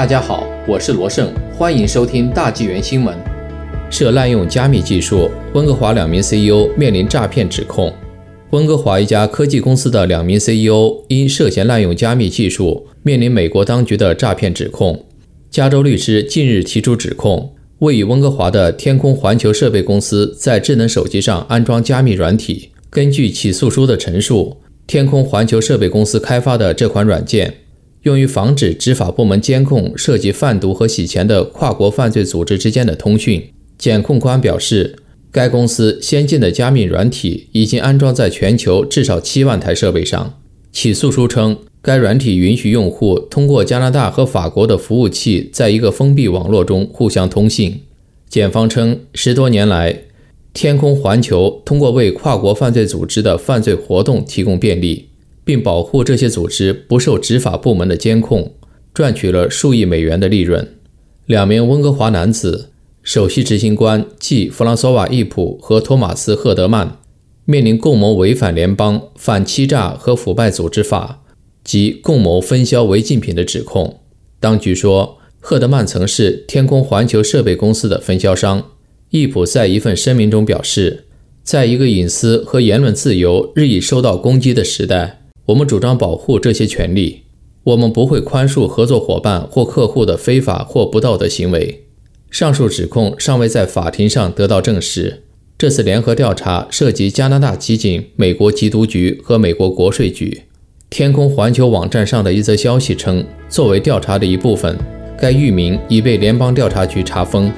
大家好，我是罗胜，欢迎收听大纪元新闻。涉滥用加密技术，温哥华两名 CEO 面临诈骗指控。温哥华一家科技公司的两名 CEO 因涉嫌滥用加密技术，面临美国当局的诈骗指控。加州律师近日提出指控，位于温哥华的天空环球设备公司在智能手机上安装加密软体。根据起诉书的陈述，天空环球设备公司开发的这款软件。用于防止执法部门监控涉及贩毒和洗钱的跨国犯罪组织之间的通讯。检控官表示，该公司先进的加密软体已经安装在全球至少七万台设备上。起诉书称，该软体允许用户通过加拿大和法国的服务器，在一个封闭网络中互相通信。检方称，十多年来，天空环球通过为跨国犯罪组织的犯罪活动提供便利。并保护这些组织不受执法部门的监控，赚取了数亿美元的利润。两名温哥华男子，首席执行官即弗朗索瓦·易普和托马斯·赫德曼，面临共谋违反联邦反欺诈和腐败组织法及共谋分销违禁品的指控。当局说，赫德曼曾是天空环球设备公司的分销商。易普在一份声明中表示，在一个隐私和言论自由日益受到攻击的时代。我们主张保护这些权利。我们不会宽恕合作伙伴或客户的非法或不道德行为。上述指控尚未在法庭上得到证实。这次联合调查涉及加拿大基警、美国缉毒局和美国国税局。天空环球网站上的一则消息称，作为调查的一部分，该域名已被联邦调查局查封。